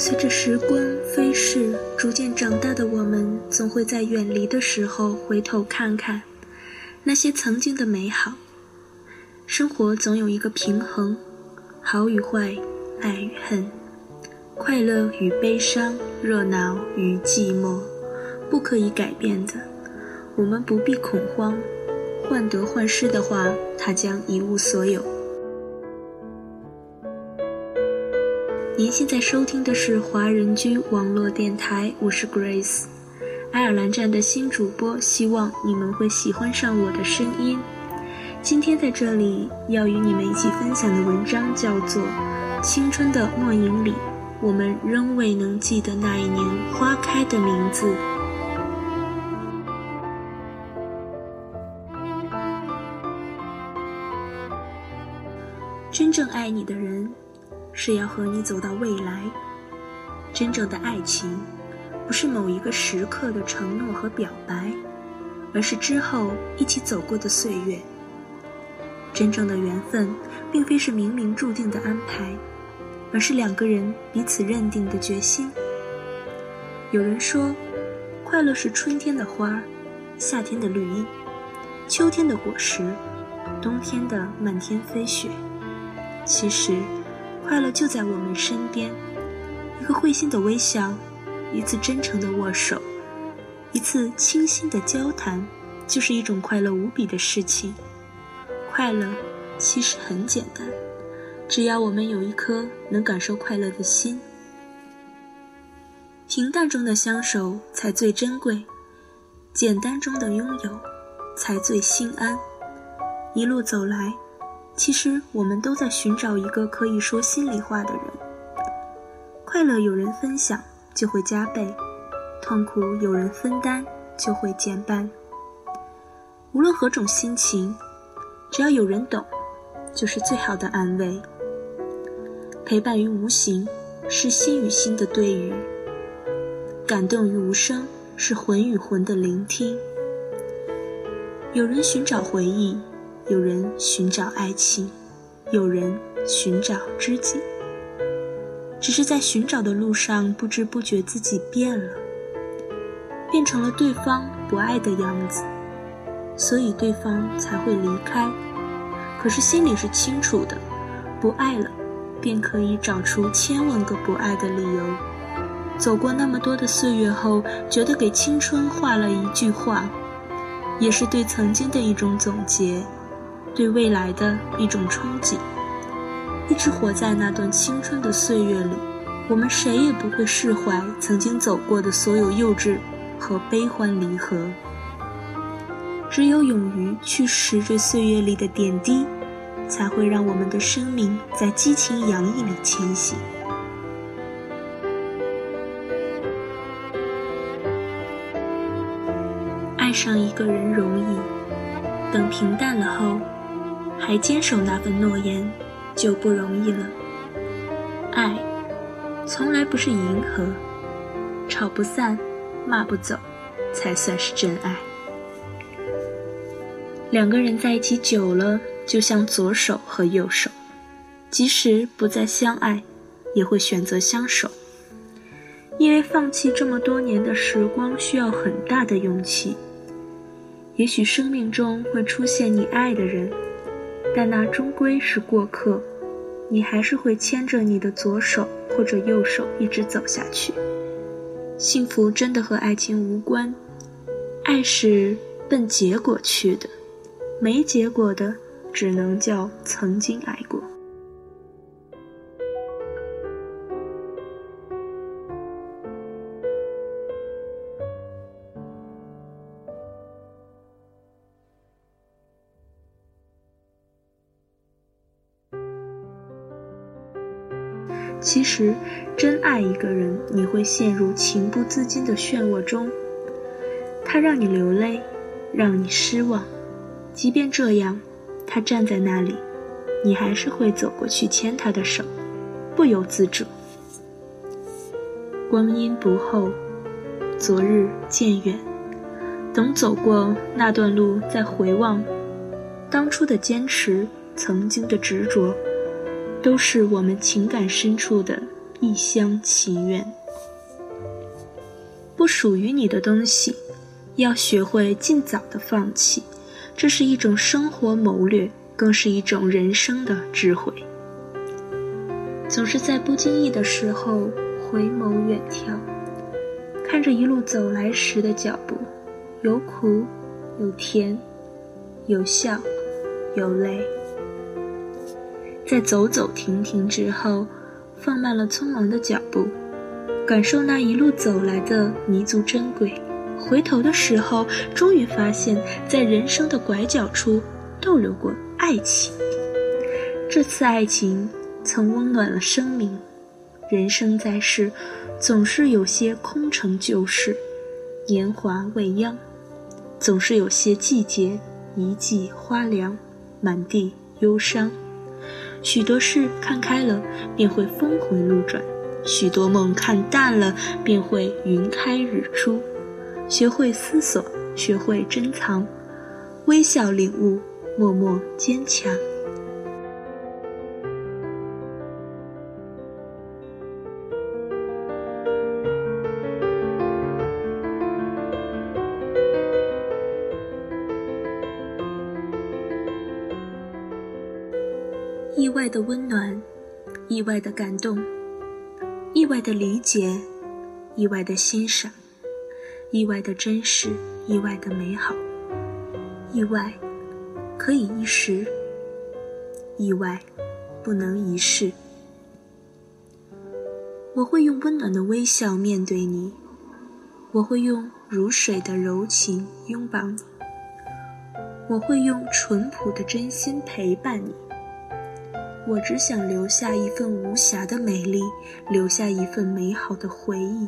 随着时光飞逝，逐渐长大的我们，总会在远离的时候回头看看那些曾经的美好。生活总有一个平衡，好与坏，爱与恨，快乐与悲伤，热闹与寂寞，不可以改变的。我们不必恐慌，患得患失的话，他将一无所有。您现在收听的是华人居网络电台，我是 Grace，爱尔兰站的新主播，希望你们会喜欢上我的声音。今天在这里要与你们一起分享的文章叫做《青春的末影里，我们仍未能记得那一年花开的名字》。真正爱你的人。是要和你走到未来。真正的爱情，不是某一个时刻的承诺和表白，而是之后一起走过的岁月。真正的缘分，并非是冥冥注定的安排，而是两个人彼此认定的决心。有人说，快乐是春天的花儿，夏天的绿荫，秋天的果实，冬天的漫天飞雪。其实。快乐就在我们身边，一个会心的微笑，一次真诚的握手，一次倾心的交谈，就是一种快乐无比的事情。快乐其实很简单，只要我们有一颗能感受快乐的心。平淡中的相守才最珍贵，简单中的拥有才最心安。一路走来。其实我们都在寻找一个可以说心里话的人。快乐有人分享就会加倍，痛苦有人分担就会减半。无论何种心情，只要有人懂，就是最好的安慰。陪伴于无形，是心与心的对语；感动于无声，是魂与魂的聆听。有人寻找回忆。有人寻找爱情，有人寻找知己。只是在寻找的路上，不知不觉自己变了，变成了对方不爱的样子，所以对方才会离开。可是心里是清楚的，不爱了，便可以找出千万个不爱的理由。走过那么多的岁月后，觉得给青春画了一句话，也是对曾经的一种总结。对未来的一种憧憬，一直活在那段青春的岁月里，我们谁也不会释怀曾经走过的所有幼稚和悲欢离合。只有勇于去拾着岁月里的点滴，才会让我们的生命在激情洋溢里前行。爱上一个人容易，等平淡了后。还坚守那份诺言，就不容易了。爱，从来不是迎合，吵不散，骂不走，才算是真爱。两个人在一起久了，就像左手和右手，即使不再相爱，也会选择相守。因为放弃这么多年的时光，需要很大的勇气。也许生命中会出现你爱的人。但那终归是过客，你还是会牵着你的左手或者右手一直走下去。幸福真的和爱情无关，爱是奔结果去的，没结果的只能叫曾经爱过。其实，真爱一个人，你会陷入情不自禁的漩涡中。他让你流泪，让你失望，即便这样，他站在那里，你还是会走过去牵他的手，不由自主。光阴不厚，昨日渐远，等走过那段路，再回望当初的坚持，曾经的执着。都是我们情感深处的一厢情愿。不属于你的东西，要学会尽早的放弃，这是一种生活谋略，更是一种人生的智慧。总是在不经意的时候回眸远眺，看着一路走来时的脚步，有苦，有甜，有笑，有泪。在走走停停之后，放慢了匆忙的脚步，感受那一路走来的弥足珍贵。回头的时候，终于发现，在人生的拐角处逗留过爱情。这次爱情曾温暖了生命。人生在世，总是有些空城旧事，年华未央；总是有些季节一季花凉，满地忧伤。许多事看开了，便会峰回路转；许多梦看淡了，便会云开日出。学会思索，学会珍藏，微笑领悟，默默坚强。意外的感动，意外的理解，意外的欣赏，意外的真实，意外的美好。意外可以一时，意外不能一世。我会用温暖的微笑面对你，我会用如水的柔情拥抱你，我会用淳朴的真心陪伴你。我只想留下一份无瑕的美丽，留下一份美好的回忆。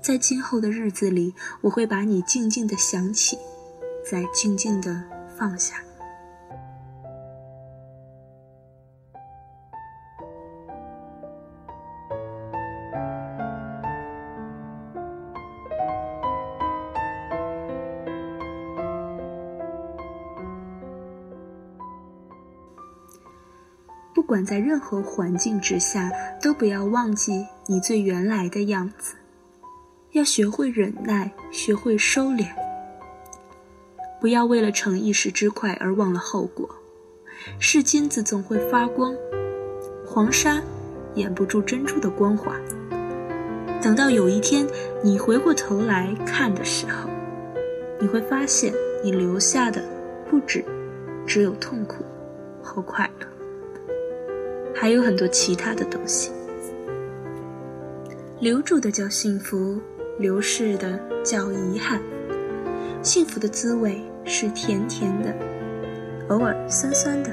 在今后的日子里，我会把你静静的想起，再静静的放下。不管在任何环境之下，都不要忘记你最原来的样子。要学会忍耐，学会收敛。不要为了逞一时之快而忘了后果。是金子总会发光，黄沙掩不住珍珠的光华。等到有一天你回过头来看的时候，你会发现你留下的不止只有痛苦和快乐。还有很多其他的东西，留住的叫幸福，流逝的叫遗憾。幸福的滋味是甜甜的，偶尔酸酸的；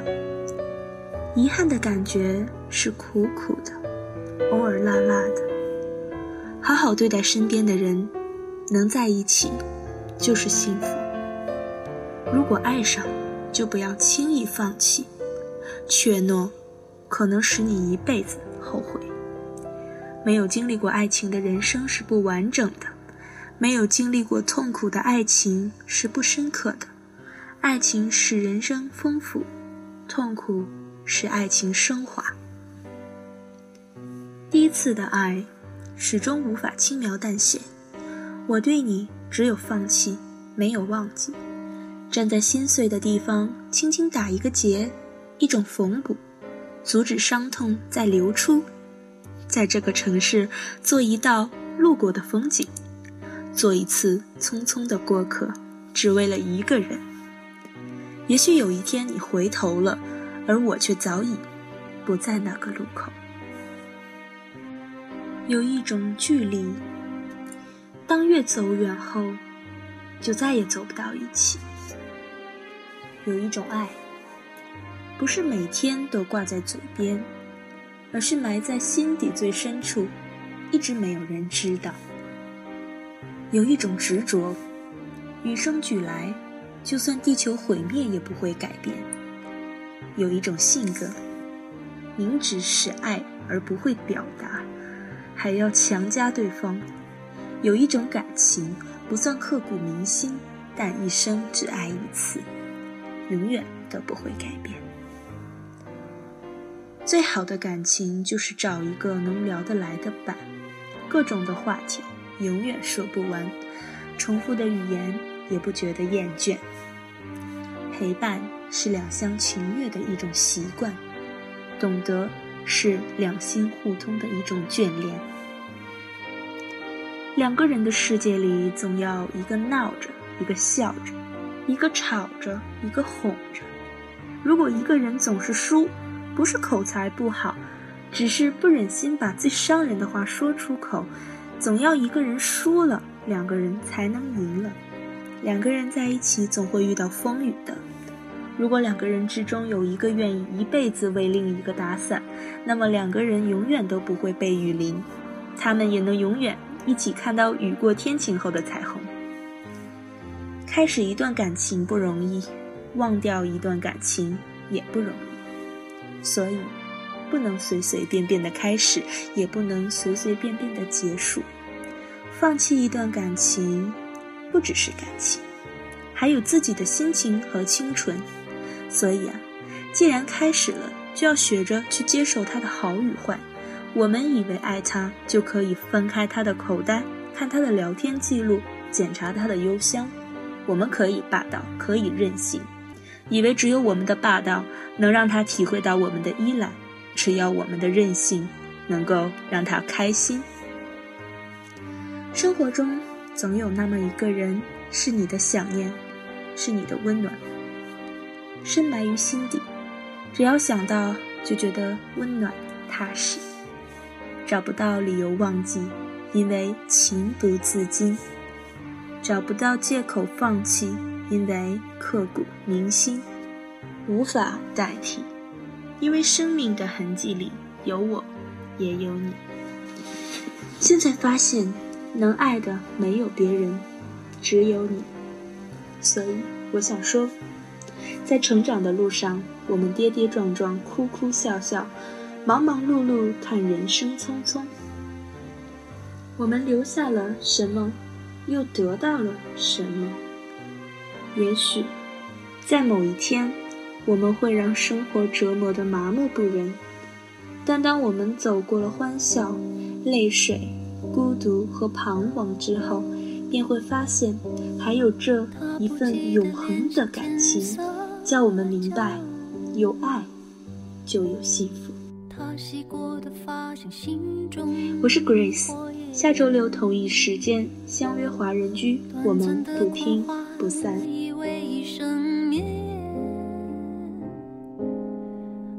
遗憾的感觉是苦苦的，偶尔辣辣的。好好对待身边的人，能在一起就是幸福。如果爱上，就不要轻易放弃，怯懦。可能使你一辈子后悔。没有经历过爱情的人生是不完整的，没有经历过痛苦的爱情是不深刻的。爱情使人生丰富，痛苦使爱情升华。第一次的爱，始终无法轻描淡写。我对你只有放弃，没有忘记。站在心碎的地方，轻轻打一个结，一种缝补。阻止伤痛再流出，在这个城市做一道路过的风景，做一次匆匆的过客，只为了一个人。也许有一天你回头了，而我却早已不在那个路口。有一种距离，当越走远后，就再也走不到一起。有一种爱。不是每天都挂在嘴边，而是埋在心底最深处，一直没有人知道。有一种执着，与生俱来，就算地球毁灭也不会改变。有一种性格，明知是爱而不会表达，还要强加对方。有一种感情，不算刻骨铭心，但一生只爱一次，永远都不会改变。最好的感情就是找一个能聊得来的伴，各种的话题永远说不完，重复的语言也不觉得厌倦。陪伴是两厢情愿的一种习惯，懂得是两心互通的一种眷恋。两个人的世界里，总要一个闹着，一个笑着，一个吵着，一个哄着。如果一个人总是输，不是口才不好，只是不忍心把最伤人的话说出口。总要一个人输了，两个人才能赢了。两个人在一起总会遇到风雨的。如果两个人之中有一个愿意一辈子为另一个打伞，那么两个人永远都不会被雨淋，他们也能永远一起看到雨过天晴后的彩虹。开始一段感情不容易，忘掉一段感情也不容易。所以，不能随随便便的开始，也不能随随便便的结束。放弃一段感情，不只是感情，还有自己的心情和清纯。所以啊，既然开始了，就要学着去接受他的好与坏。我们以为爱他，就可以翻开他的口袋，看他的聊天记录，检查他的邮箱。我们可以霸道，可以任性。以为只有我们的霸道能让他体会到我们的依赖，只要我们的任性能够让他开心。生活中总有那么一个人，是你的想念，是你的温暖，深埋于心底，只要想到就觉得温暖踏实，找不到理由忘记，因为情不自禁，找不到借口放弃。因为刻骨铭心，无法代替。因为生命的痕迹里有我，也有你。现在发现，能爱的没有别人，只有你。所以我想说，在成长的路上，我们跌跌撞撞，哭哭笑笑，忙忙碌碌，看人生匆匆。我们留下了什么，又得到了什么？也许，在某一天，我们会让生活折磨得麻木不仁，但当我们走过了欢笑、泪水、孤独和彷徨之后，便会发现，还有这一份永恒的感情，叫我们明白，有爱就有幸福。我是 Grace，下周六同一时间相约华人居，我们不听不散。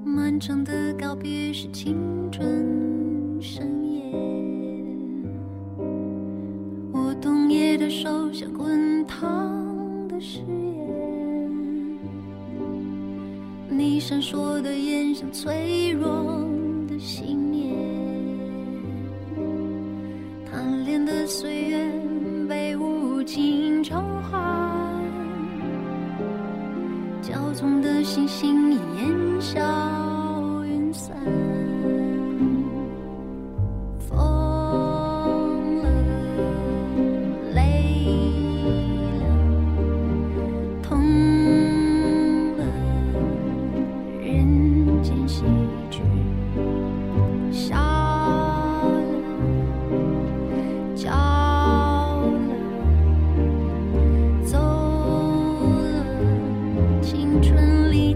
漫长的告别是青春深夜，我冬夜的手像滚烫的誓言，你闪烁的眼像脆弱的心。星星已烟消云散风了累了痛了人间喜剧笑了叫了走了青春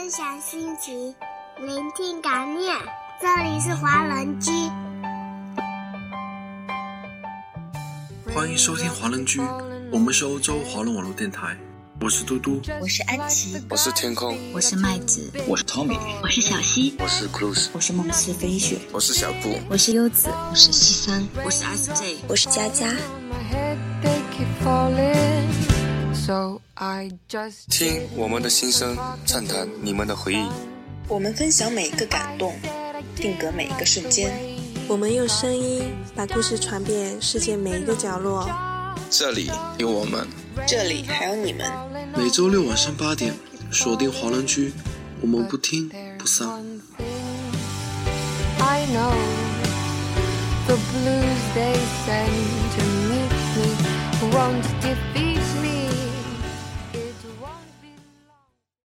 分享心情，聆听感念。这里是华人居，欢迎收听华人居，我们是欧洲华人网络电台。我是嘟嘟，我是安琪，我是天空，我是麦子，我是 Tommy，我是小溪，我是 Cruz，我是梦似飞雪，我是小布，我是优子，我是西三，我是 SJ，我是佳佳。听我们的心声畅谈你们的回忆。我们分享每一个感动定格每一个瞬间。我们用声音把故事传遍世界每一个角落。这里有我们这里还有你们。每周六晚上八点锁定华人居我们不听不散。i know. The blues they sent to meet me